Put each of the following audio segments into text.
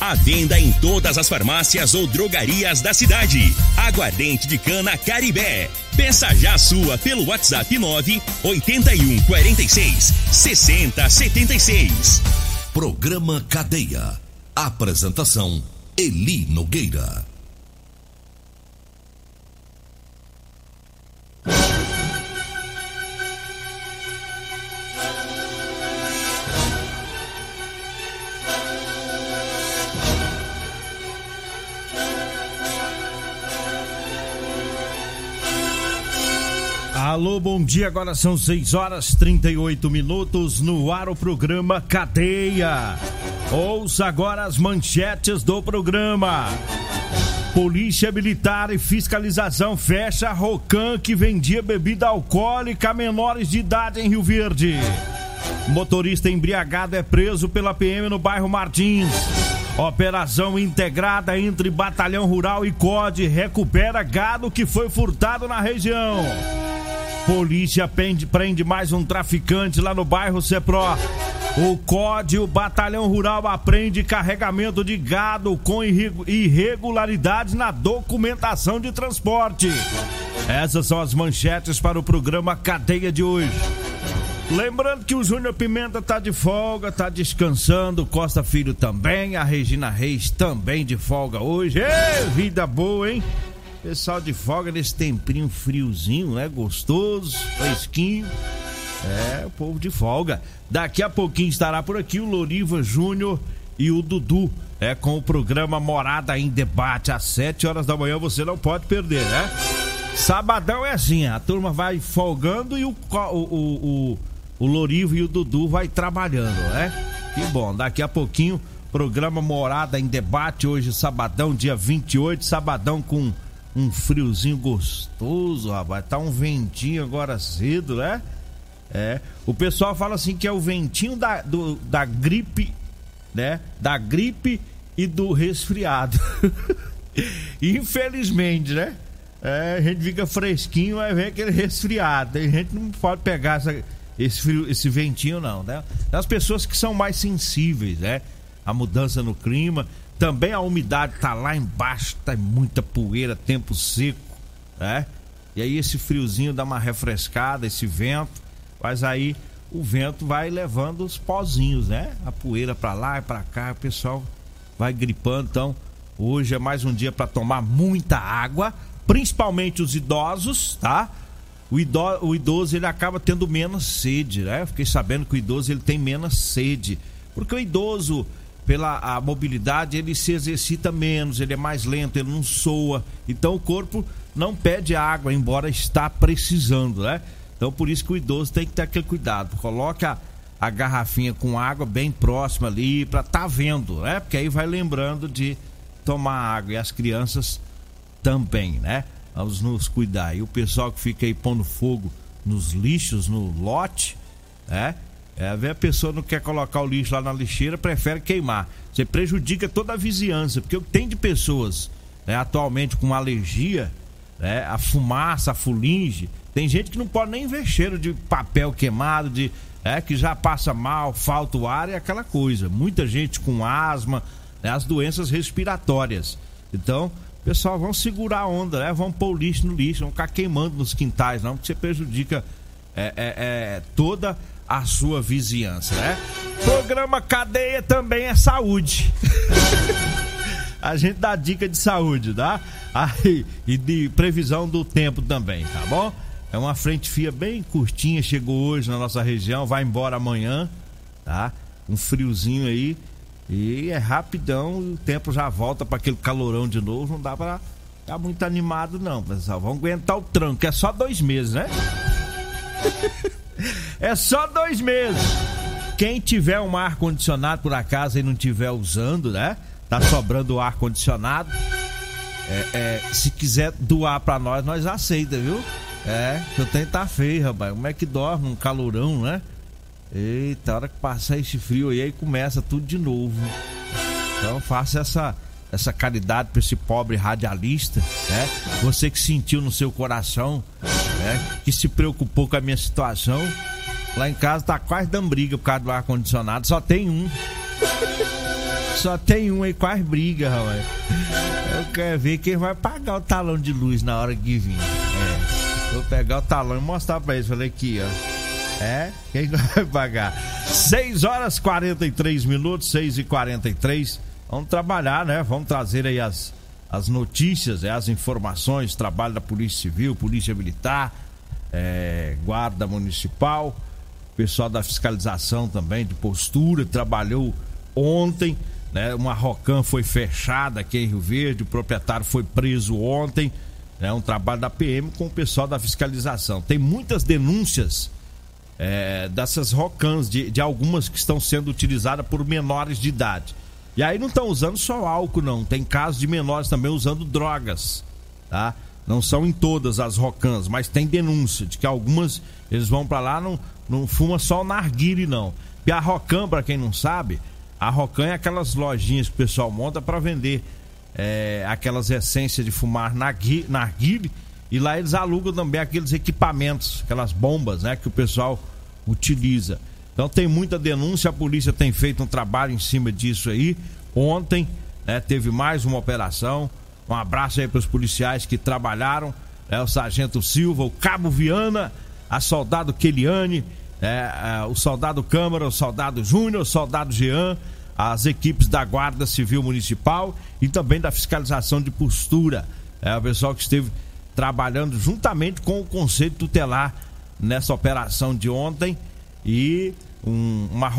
A venda em todas as farmácias ou drogarias da cidade. Aguardente de cana Caribé. Peça já sua pelo WhatsApp 9 81 46 60 76. Programa Cadeia. Apresentação Eli Nogueira. Alô, bom dia. Agora são 6 horas 38 minutos no ar o programa Cadeia. Ouça agora as manchetes do programa. Polícia Militar e Fiscalização fecha Rocan que vendia bebida alcoólica a menores de idade em Rio Verde. Motorista embriagado é preso pela PM no bairro Martins. Operação integrada entre Batalhão Rural e COD recupera gado que foi furtado na região. Polícia prende, prende mais um traficante lá no bairro Cepró. O COD, o Batalhão Rural, apreende carregamento de gado com irregularidades na documentação de transporte. Essas são as manchetes para o programa Cadeia de hoje. Lembrando que o Júnior Pimenta tá de folga, tá descansando, Costa Filho também, a Regina Reis também de folga hoje. Ei, vida boa, hein? Pessoal de folga nesse tempinho friozinho, né? Gostoso, fresquinho. É, o povo de folga. Daqui a pouquinho estará por aqui o Loriva Júnior e o Dudu. É com o programa Morada em Debate às 7 horas da manhã. Você não pode perder, né? Sabadão é assim, a turma vai folgando e o, o, o, o Lorivo e o Dudu vai trabalhando, né? Que bom, daqui a pouquinho, programa Morada em Debate, hoje, sabadão, dia 28, sabadão com um friozinho gostoso, rapaz. Tá um ventinho agora cedo, né? É. O pessoal fala assim que é o ventinho da, do, da gripe, né? Da gripe e do resfriado. Infelizmente, né? É, a gente fica fresquinho, mas vem aquele resfriado. A gente não pode pegar essa, esse, frio, esse ventinho, não, né? As pessoas que são mais sensíveis, né? A mudança no clima. Também a umidade tá lá embaixo, tá muita poeira, tempo seco, né? E aí esse friozinho dá uma refrescada, esse vento, mas aí o vento vai levando os pozinhos, né? A poeira para lá e para cá, o pessoal vai gripando. Então, hoje é mais um dia para tomar muita água, principalmente os idosos, tá? O idoso, o idoso ele acaba tendo menos sede, né? Eu fiquei sabendo que o idoso ele tem menos sede, porque o idoso pela a mobilidade, ele se exercita menos, ele é mais lento, ele não soa. Então o corpo não pede água, embora está precisando, né? Então por isso que o idoso tem que ter aquele cuidado. Coloca a, garrafinha com água bem próxima ali para tá vendo, né? Porque aí vai lembrando de tomar água e as crianças também, né? Vamos nos cuidar. E o pessoal que fica aí pondo fogo nos lixos, no lote, né? É, a pessoa não quer colocar o lixo lá na lixeira, prefere queimar. Você prejudica toda a vizinhança, porque o que tem de pessoas né, atualmente com alergia, né, a fumaça, a fulinge, tem gente que não pode nem ver cheiro de papel queimado, de é, que já passa mal, falta o ar e aquela coisa. Muita gente com asma, né, as doenças respiratórias. Então, pessoal, vão segurar a onda, né? Vão pôr o lixo no lixo, vão ficar queimando nos quintais, não, porque você prejudica é, é, é, toda a sua vizinhança, né? Programa Cadeia também é saúde. a gente dá dica de saúde, tá? Aí, e de previsão do tempo também, tá bom? É uma frente fria bem curtinha, chegou hoje na nossa região, vai embora amanhã, tá? Um friozinho aí. E é rapidão, o tempo já volta para aquele calorão de novo, não dá pra ficar muito animado não, pessoal. Vamos aguentar o tranco, é só dois meses, né? É só dois meses. quem tiver um ar condicionado por acaso e não tiver usando, né? Tá sobrando ar condicionado. É, é, se quiser doar pra nós, nós aceita, viu? É, que eu tenho tá feio, rapaz. Como é que dorme? Um calorão, né? Eita, hora que passar esse frio aí, aí começa tudo de novo. Então faça essa essa caridade para esse pobre radialista, né? Você que sentiu no seu coração, né? Que se preocupou com a minha situação. Lá em casa tá quase dando briga por causa do ar condicionado, só tem um. Só tem um aí, quase briga, rapaz. Eu quero ver quem vai pagar o talão de luz na hora que vir. É. Vou pegar o talão e mostrar pra eles. Falei aqui, ó. É? Quem vai pagar? 6 horas 43 minutos, 6 e 43 Vamos trabalhar, né? Vamos trazer aí as, as notícias, é, as informações, trabalho da Polícia Civil, Polícia Militar, é, Guarda Municipal, pessoal da fiscalização também, de postura, trabalhou ontem, né? Uma Rocan foi fechada aqui em Rio Verde, o proprietário foi preso ontem, é né? um trabalho da PM com o pessoal da fiscalização. Tem muitas denúncias é, dessas Rocans, de, de algumas que estão sendo utilizadas por menores de idade. E aí não estão usando só álcool, não. Tem casos de menores também usando drogas, tá? Não são em todas as rocans, mas tem denúncia de que algumas eles vão para lá não não fuma só o narguile não. E a rocan, para quem não sabe, a rocan é aquelas lojinhas que o pessoal monta para vender é, aquelas essências de fumar narguile e lá eles alugam também aqueles equipamentos, aquelas bombas, né, que o pessoal utiliza. Então tem muita denúncia, a polícia tem feito um trabalho em cima disso aí. Ontem né, teve mais uma operação. Um abraço aí para os policiais que trabalharam. É, o Sargento Silva, o Cabo Viana, a soldado Keliane, é, é, o soldado Câmara, o soldado Júnior, o soldado Jean, as equipes da Guarda Civil Municipal e também da fiscalização de postura. É o pessoal que esteve trabalhando juntamente com o Conselho Tutelar nessa operação de ontem e um, uma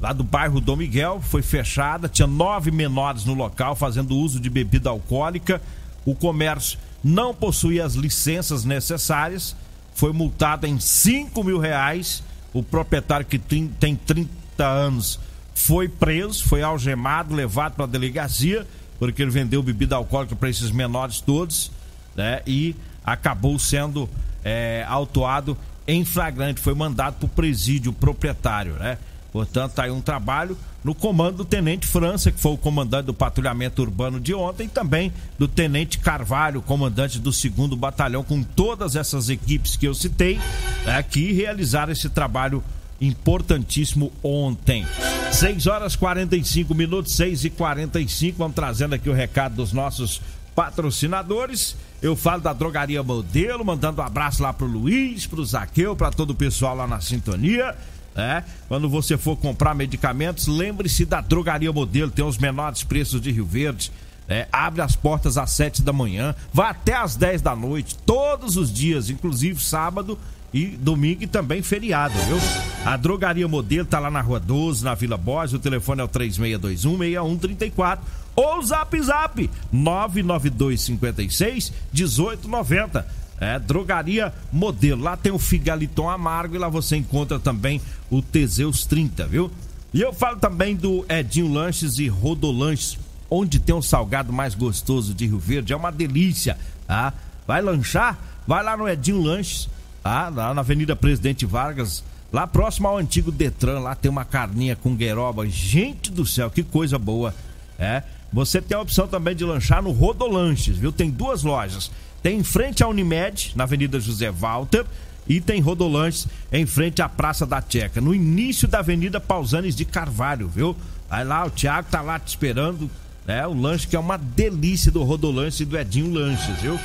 lá do bairro Dom Miguel foi fechada, tinha nove menores no local fazendo uso de bebida alcoólica. O comércio não possuía as licenças necessárias, foi multado em cinco mil reais. O proprietário que tem, tem 30 anos foi preso, foi algemado, levado para a delegacia, porque ele vendeu bebida alcoólica para esses menores todos, né? E acabou sendo é, autuado em flagrante, foi mandado para o presídio proprietário, né? Portanto, tá aí um trabalho no comando do Tenente França, que foi o comandante do patrulhamento urbano de ontem, e também do Tenente Carvalho, comandante do segundo batalhão, com todas essas equipes que eu citei, né, que realizaram esse trabalho importantíssimo ontem. 6 horas 45 minutos, 6 e 45 Vamos trazendo aqui o recado dos nossos patrocinadores. Eu falo da Drogaria Modelo, mandando um abraço lá pro Luiz, pro Zaqueu, para todo o pessoal lá na sintonia. É, quando você for comprar medicamentos, lembre-se da Drogaria Modelo, tem os menores preços de Rio Verde. É, abre as portas às 7 da manhã, vai até às 10 da noite, todos os dias, inclusive sábado e domingo e também feriado, viu? A Drogaria Modelo tá lá na Rua 12, na Vila Borges, o telefone é o 3621 6134 ou Zap Zap 99256 1890. É, drogaria modelo. Lá tem o Figaliton Amargo e lá você encontra também o Teseus 30, viu? E eu falo também do Edinho Lanches e Rodolanches, onde tem o salgado mais gostoso de Rio Verde. É uma delícia, tá? Vai lanchar? Vai lá no Edinho Lanches, tá? Lá na Avenida Presidente Vargas, lá próximo ao antigo Detran. Lá tem uma carninha com gueroba. Gente do céu, que coisa boa, é? Você tem a opção também de lanchar no Rodolanches, viu? Tem duas lojas. Tem em frente à Unimed, na Avenida José Walter, e tem Rodolanches em frente à Praça da Checa, no início da Avenida Pausanes de Carvalho, viu? Aí lá, o Thiago tá lá te esperando, né? O lanche que é uma delícia do Rodolanches e do Edinho Lanches, viu?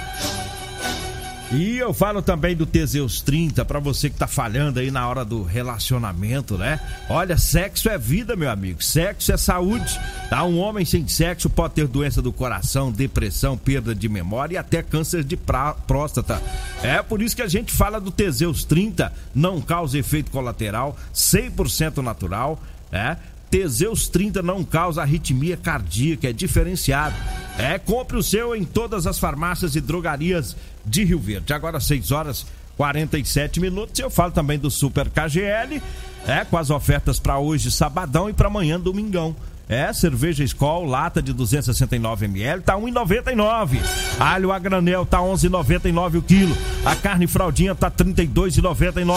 E eu falo também do Teseus 30 para você que tá falhando aí na hora do relacionamento, né? Olha, sexo é vida, meu amigo. Sexo é saúde. Tá? Um homem sem sexo pode ter doença do coração, depressão, perda de memória e até câncer de próstata. É por isso que a gente fala do Teseus 30, não causa efeito colateral, 100% natural, é? Teseus 30 não causa arritmia cardíaca, é diferenciado. É, compre o seu em todas as farmácias e drogarias de Rio Verde. Agora 6 horas 47 minutos. Eu falo também do Super KGL, é, com as ofertas para hoje, sabadão e para amanhã, domingão. É, cerveja Skol, lata de 269 ml, tá 1,99. Alho a granel tá 11,99 o quilo. A carne fraldinha tá 32,99.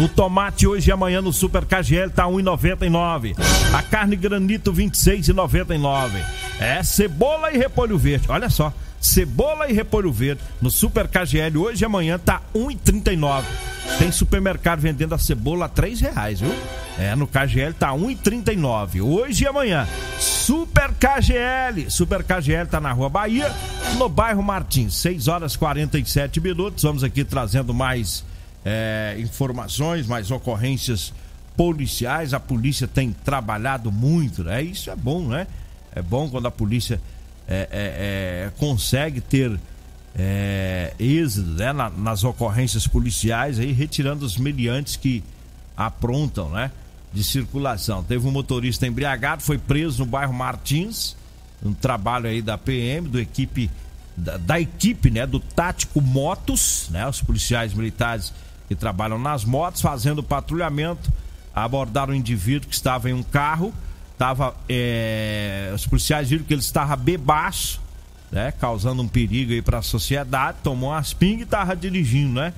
O tomate hoje e amanhã no Super KGL tá 1,99. A carne granito 26,99. É, cebola e repolho verde. Olha só, cebola e repolho verde no Super KGL hoje e amanhã tá 1,39. Tem supermercado vendendo a cebola a três reais, viu? É, no KGL tá 1,39. Hoje e amanhã. Super KGL. Super KGL tá na Rua Bahia, no bairro Martins. 6 horas 47 minutos. Vamos aqui trazendo mais é, informações, mais ocorrências policiais. A polícia tem trabalhado muito, né? Isso é bom, né? É bom quando a polícia é, é, é, consegue ter é, êxito né, na, nas ocorrências policiais, aí, retirando os meliantes que aprontam né, de circulação. Teve um motorista embriagado, foi preso no bairro Martins, um trabalho aí da PM, do equipe, da, da equipe né, do Tático Motos, né, os policiais militares que trabalham nas motos, fazendo patrulhamento, abordaram um indivíduo que estava em um carro Tava, é, os policiais viram que ele estava bebaço, né? Causando um perigo aí para a sociedade. Tomou umas pingas e estava dirigindo, né?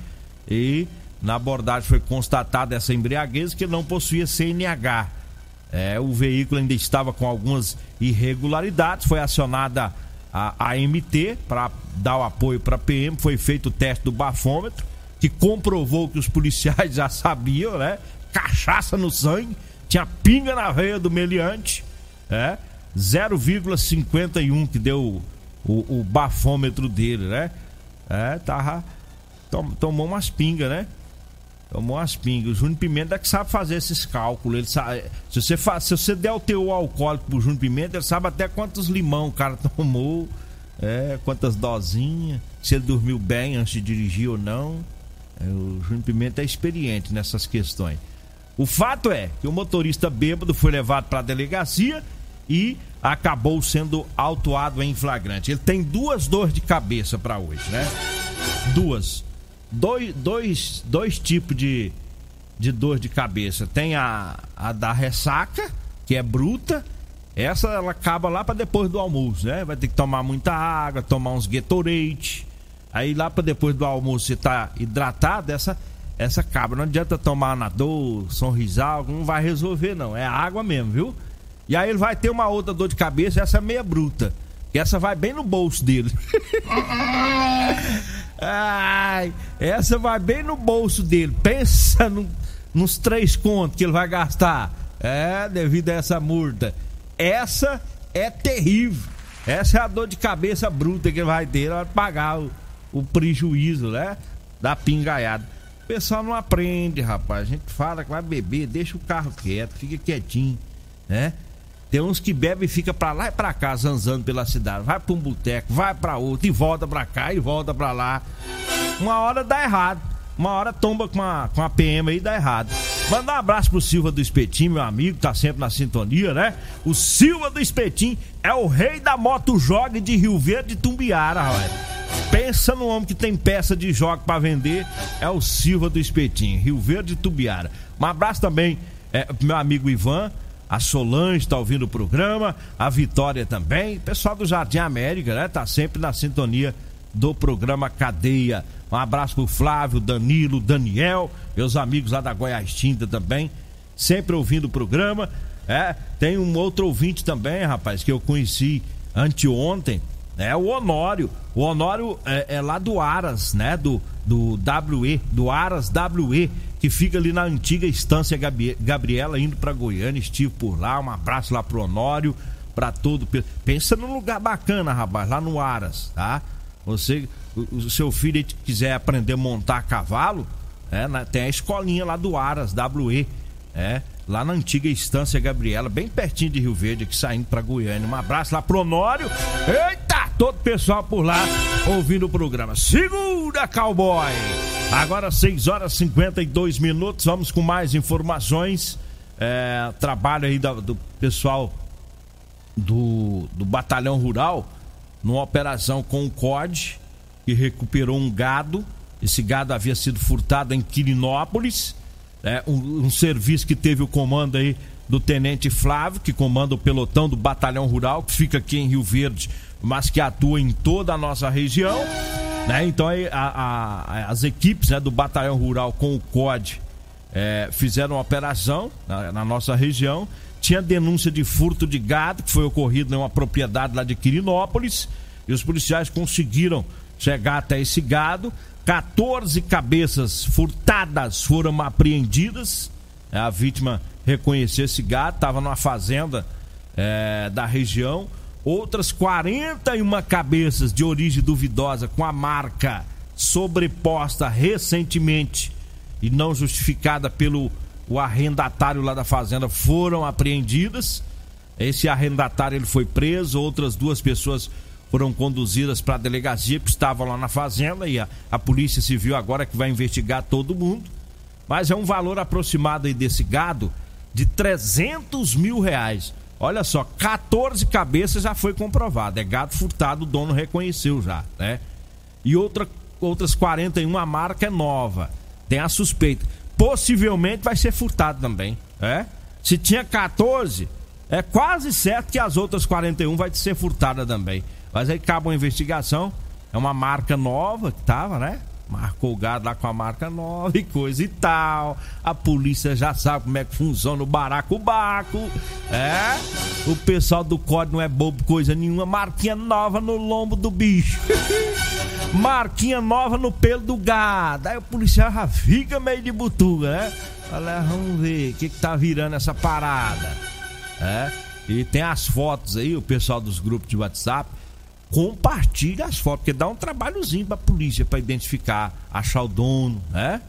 E na abordagem foi constatada essa embriaguez que não possuía CNH. É, o veículo ainda estava com algumas irregularidades. Foi acionada a AMT para dar o apoio para a PM. Foi feito o teste do bafômetro, que comprovou que os policiais já sabiam, né? Cachaça no sangue tinha pinga na veia do meliante, é, 0,51 que deu o, o, bafômetro dele, né? É, tava, tom, tomou umas pingas, né? Tomou umas pingas. O Júnior Pimenta é que sabe fazer esses cálculos. Ele sabe, se, você faz, se você der o teu alcoólico pro Júnior Pimenta, ele sabe até quantos limão o cara tomou, é, quantas dosinhas, se ele dormiu bem antes de dirigir ou não. É, o Júnior Pimenta é experiente nessas questões. O fato é que o motorista bêbado foi levado para a delegacia e acabou sendo autuado em flagrante. Ele tem duas dores de cabeça para hoje, né? Duas. Dois, dois, dois tipos de, de dor de cabeça. Tem a, a da ressaca, que é bruta. Essa ela acaba lá para depois do almoço, né? Vai ter que tomar muita água, tomar uns Gatorade. Aí lá para depois do almoço você tá hidratado, essa essa cabra. Não adianta tomar anador, sonrisal, não vai resolver não. É água mesmo, viu? E aí ele vai ter uma outra dor de cabeça, essa meia bruta. Que essa vai bem no bolso dele. Ai, essa vai bem no bolso dele. Pensa no, nos três contos que ele vai gastar. É, devido a essa multa. Essa é terrível. Essa é a dor de cabeça bruta que ele vai ter. Ele vai pagar o, o prejuízo, né? Da pingaiada. O pessoal não aprende, rapaz. A gente fala que vai beber, deixa o carro quieto, fica quietinho, né? Tem uns que bebem e fica pra lá e pra cá, zanzando pela cidade. Vai pra um boteco, vai pra outro, e volta pra cá e volta pra lá. Uma hora dá errado. Uma hora tomba com a, com a PM aí dá errado. Manda um abraço pro Silva do Espetim, meu amigo, tá sempre na sintonia, né? O Silva do Espetim é o rei da moto jogue de Rio Verde e Tumbiara, rapaz. Pensa no homem que tem peça de jogo para vender, é o Silva do Espetinho, Rio Verde e Tubiara. Um abraço também é, pro meu amigo Ivan, a Solange tá ouvindo o programa, a Vitória também, pessoal do Jardim América, né? Tá sempre na sintonia do programa Cadeia. Um abraço pro Flávio, Danilo, Daniel, meus amigos lá da Goiás Tinta também, sempre ouvindo o programa. É, tem um outro ouvinte também, rapaz, que eu conheci anteontem, é o Honório. O Honório é, é, lá do Aras, né? Do, do WE, do Aras WE, que fica ali na antiga estância Gabriela, indo para Goiânia. Estive por lá. Um abraço lá pro Honório, para todo. Pensa num lugar bacana, rapaz, lá no Aras, tá? Você, o, seu filho quiser aprender a montar cavalo, é, na, tem a escolinha lá do Aras WE, é lá na antiga Estância Gabriela, bem pertinho de Rio Verde, aqui saindo para Goiânia. Um abraço lá pro Honório. Eita, todo o pessoal por lá ouvindo o programa. Segura, cowboy! Agora 6 horas e 52 minutos, vamos com mais informações. É, trabalho aí do, do pessoal do, do Batalhão Rural, numa operação com o COD, que recuperou um gado Esse gado havia sido furtado em Quirinópolis, né? um, um serviço que teve o comando aí do Tenente Flávio, que comanda o pelotão do Batalhão Rural, que fica aqui em Rio Verde, mas que atua em toda a nossa região. Né? Então aí, a, a, as equipes né, do Batalhão Rural com o COD é, fizeram uma operação na, na, nossa região. Tinha denúncia de furto de gado que foi ocorrido em uma propriedade lá de Quirinópolis. E os policiais conseguiram chegar até esse gado. 14 cabeças furtadas foram apreendidas. A vítima reconheceu esse gado, estava numa fazenda é, da região. Outras 41 cabeças de origem duvidosa com a marca sobreposta recentemente e não justificada pelo o arrendatário lá da fazenda foram apreendidas. Esse arrendatário ele foi preso, outras duas pessoas foram conduzidas para a delegacia que estavam lá na fazenda e a, a polícia civil agora que vai investigar todo mundo. Mas é um valor aproximado aí desse gado de 300 mil reais. Olha só, 14 cabeças já foi comprovado. É gado furtado, o dono reconheceu já, né? E outra, outras 41 a marca é nova. Tem a suspeita. Possivelmente vai ser furtado também, é? Se tinha 14, é quase certo que as outras 41 vai ser furtada também. Mas aí cabe uma investigação. É uma marca nova que tava, né? Marcou o gado lá com a marca nova e coisa e tal. A polícia já sabe como é que funciona o baracubaco. É? O pessoal do código não é bobo coisa nenhuma. Marquinha nova no lombo do bicho. Marquinha nova no pelo do gado. Aí o policial já fica meio de butuga, né? Olha, vamos ver o que, que tá virando essa parada. É? E tem as fotos aí, o pessoal dos grupos de WhatsApp compartilha as fotos, porque dá um trabalhozinho pra polícia para identificar, achar o dono, né?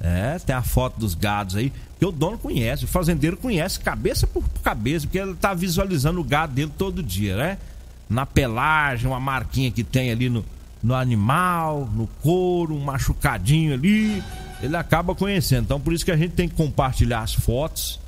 É, tem a foto dos gados aí, que o dono conhece, o fazendeiro conhece cabeça por cabeça, porque ele tá visualizando o gado dele todo dia, né? Na pelagem, uma marquinha que tem ali no, no animal, no couro, um machucadinho ali, ele acaba conhecendo. Então por isso que a gente tem que compartilhar as fotos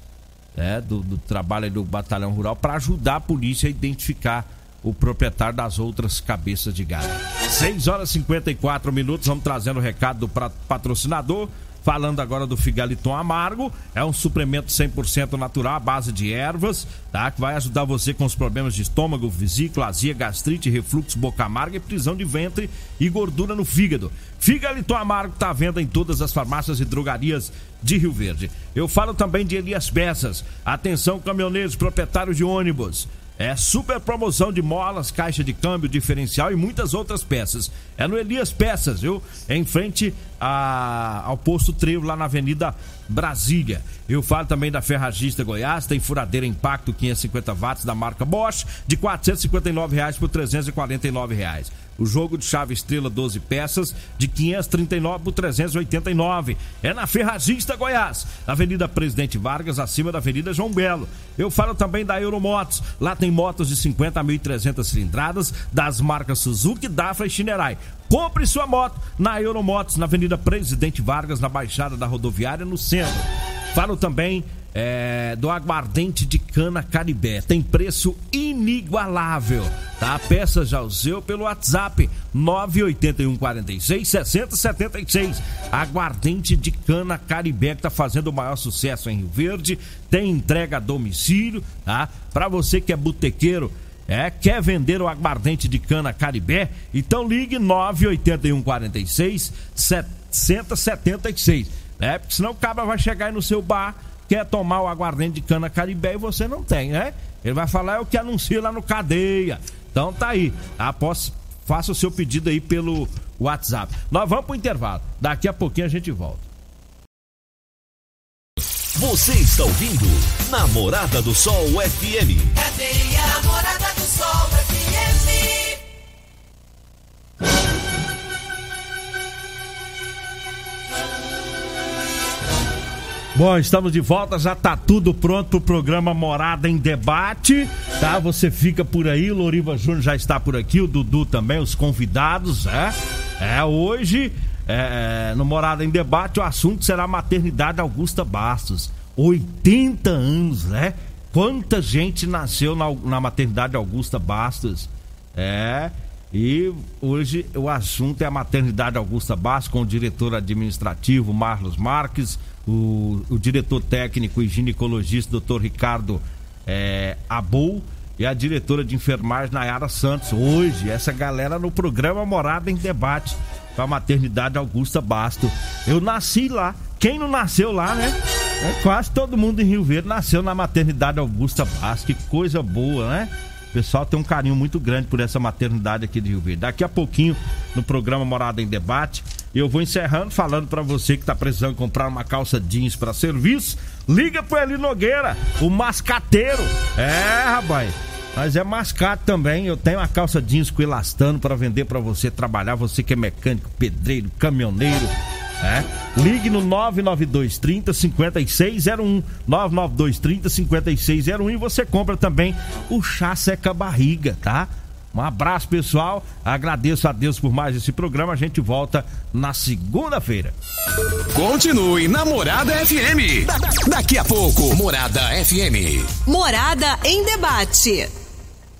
né, do, do trabalho do Batalhão Rural para ajudar a polícia a identificar o proprietário das outras cabeças de gado. 6 horas e 54 minutos, vamos trazendo o recado do patrocinador. Falando agora do Figaliton Amargo, é um suplemento 100% natural à base de ervas, tá? Que vai ajudar você com os problemas de estômago, vesícula, azia, gastrite, refluxo, boca amarga prisão de ventre e gordura no fígado. Figaliton Amargo está à venda em todas as farmácias e drogarias de Rio Verde. Eu falo também de Elias Peças. Atenção, caminhoneiros, proprietários de ônibus. É super promoção de molas, caixa de câmbio, diferencial e muitas outras peças. É no Elias Peças, viu? Em frente a, ao posto Trevo, lá na Avenida Brasília. Eu falo também da Ferragista Goiás, tem furadeira impacto 550 watts da marca Bosch, de 459 reais por 349 reais. O jogo de chave estrela 12 peças de 539 por 389. É na Ferragista Goiás, Avenida Presidente Vargas, acima da Avenida João Belo. Eu falo também da Euromotos. Lá tem motos de 50 a 1.300 cilindradas das marcas Suzuki, Dafra e Shinerai. Compre sua moto na Euromotos, na Avenida Presidente Vargas, na Baixada da Rodoviária, no centro. Falo também é, do aguardente de cana caribé. Tem preço inigualável, tá? Peça já o seu pelo WhatsApp 981 46 60 76. Aguardente de cana caribé que tá fazendo o maior sucesso em Rio Verde. Tem entrega a domicílio, tá? Para você que é botequeiro, é, quer vender o aguardente de cana caribé? Então ligue 981 46 776. É, porque senão o cabra vai chegar aí no seu bar quer tomar o aguardente de cana caribé e você não tem, né? Ele vai falar é o que anuncia lá no cadeia. Então tá aí. Após faça o seu pedido aí pelo WhatsApp. Nós vamos pro intervalo. Daqui a pouquinho a gente volta. Você está ouvindo Namorada do Sol FM. Cadê Bom, estamos de volta, já tá tudo pronto pro programa Morada em Debate, tá? Você fica por aí, Loriva Júnior já está por aqui, o Dudu também, os convidados, é? É, hoje, é, no Morada em Debate, o assunto será maternidade Augusta Bastos. 80 anos, né? Quanta gente nasceu na, na maternidade Augusta Bastos? É, E hoje o assunto é a maternidade Augusta Bastos, com o diretor administrativo Marlos Marques, o, o diretor técnico e ginecologista doutor Ricardo é, Abou e a diretora de enfermagem Nayara Santos. Hoje, essa galera no programa Morada em Debate com a maternidade Augusta Basto. Eu nasci lá. Quem não nasceu lá, né? É, quase todo mundo em Rio Verde nasceu na maternidade Augusta Basto. Que coisa boa, né? Pessoal tem um carinho muito grande por essa maternidade aqui de Rio Verde. Daqui a pouquinho, no programa Morada em Debate, eu vou encerrando falando para você que tá precisando comprar uma calça jeans para serviço. Liga pro Eli Nogueira, o mascateiro. É, rapaz. Mas é mascate também. Eu tenho uma calça jeans com elastano para vender para você trabalhar. Você que é mecânico, pedreiro, caminhoneiro. É? Ligue no 992 30 5601. 992 30 5601 e você compra também o chá seca barriga, tá? Um abraço, pessoal. Agradeço a Deus por mais esse programa. A gente volta na segunda-feira. Continue na Morada FM. Da- Daqui a pouco, Morada FM. Morada em debate.